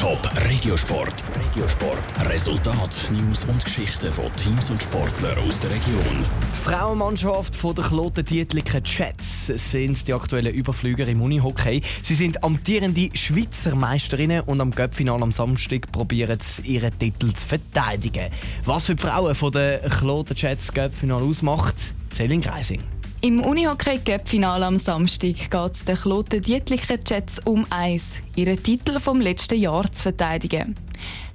Top Regiosport. Regiosport. Resultat, News und Geschichten von Teams und Sportlern aus der Region. Die Frauenmannschaft von der Kloten Dietliken Jets sind die aktuellen Überflüger im Unihockey. Sie sind amtierende Schweizer Meisterinnen und am Göppfinal am Samstag probieren sie ihren Titel zu verteidigen. Was für die Frauen von der Kloten Jets Göppfinal ausmacht, Celine Greising. Im Unihockey-Cup-Finale am Samstag geht es den Kloten Dietlichen Jets um eins, ihren Titel vom letzten Jahr zu verteidigen.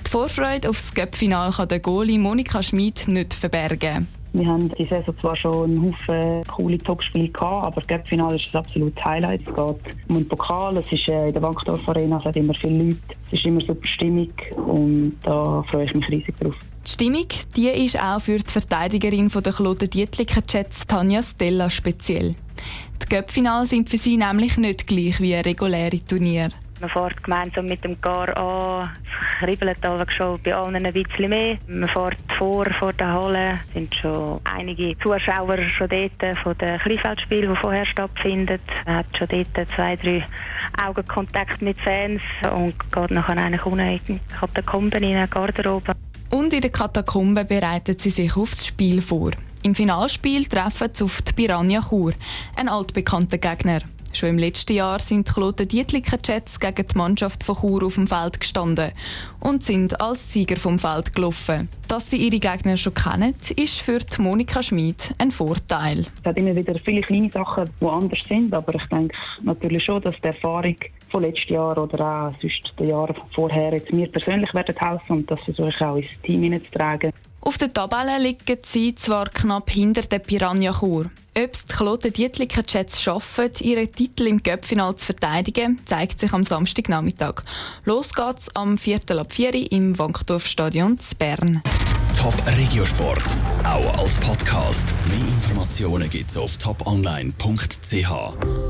Die Vorfreude auf das Cup-Finale kann der Goalie Monika Schmid nicht verbergen. Wir haben die Saison zwar schon einen Haufen coole Topspiele gehabt, aber das Cup-Finale ist ein absolutes Highlight. Es geht um den Pokal, es ist äh, in der Wankdorf Arena, es hat immer viele Leute, es ist immer super Stimmung und da freue ich mich riesig drauf. Die Stimmung die ist auch für die Verteidigerin der Kloten Dietliken Jets Tanja Stella speziell. Die Cup-Finale sind für sie nämlich nicht gleich wie reguläre Turniere. Man fährt gemeinsam mit dem Gar an. Es kribbelt schon bei allen ein bisschen mehr. Man fährt vor, vor der Halle. Es sind schon einige Zuschauer schon dort von den Kleinfeldspielen, die vorher stattfinden. Man hat schon dort zwei, drei Augenkontakt mit Fans und geht nachher eigentlich unten in die Katakomben in eine Garderobe. Und in den Katakomben bereitet sie sich aufs Spiel vor. Im Finalspiel treffen sie auf die Piranha Chur, ein altbekannter Gegner. Schon im letzten Jahr sind die Kloten Dietliker Jets gegen die Mannschaft von Chur auf dem Feld gestanden und sind als Sieger vom Feld gelaufen. Dass sie ihre Gegner schon kennen, ist für die Monika Schmid ein Vorteil. Es hat immer wieder viele kleine Sachen, die anders sind, aber ich denke natürlich schon, dass die Erfahrung von letztes Jahr oder auch sonst den Jahren vorher jetzt mir persönlich werden helfen und das versuche ich auch ins Team hineinzutragen. Auf der Tabelle liegen sie zwar knapp hinter der Piranha Chur. Ob es die Kloten Dietliker Jets schaffen, ihren Titel im Göppfinal zu verteidigen, zeigt sich am Samstagnachmittag. Los geht's am Viertel ab 4 im Wankdorfstadion zu Bern. Top Regiosport. Auch als Podcast. Mehr Informationen gibt's auf toponline.ch.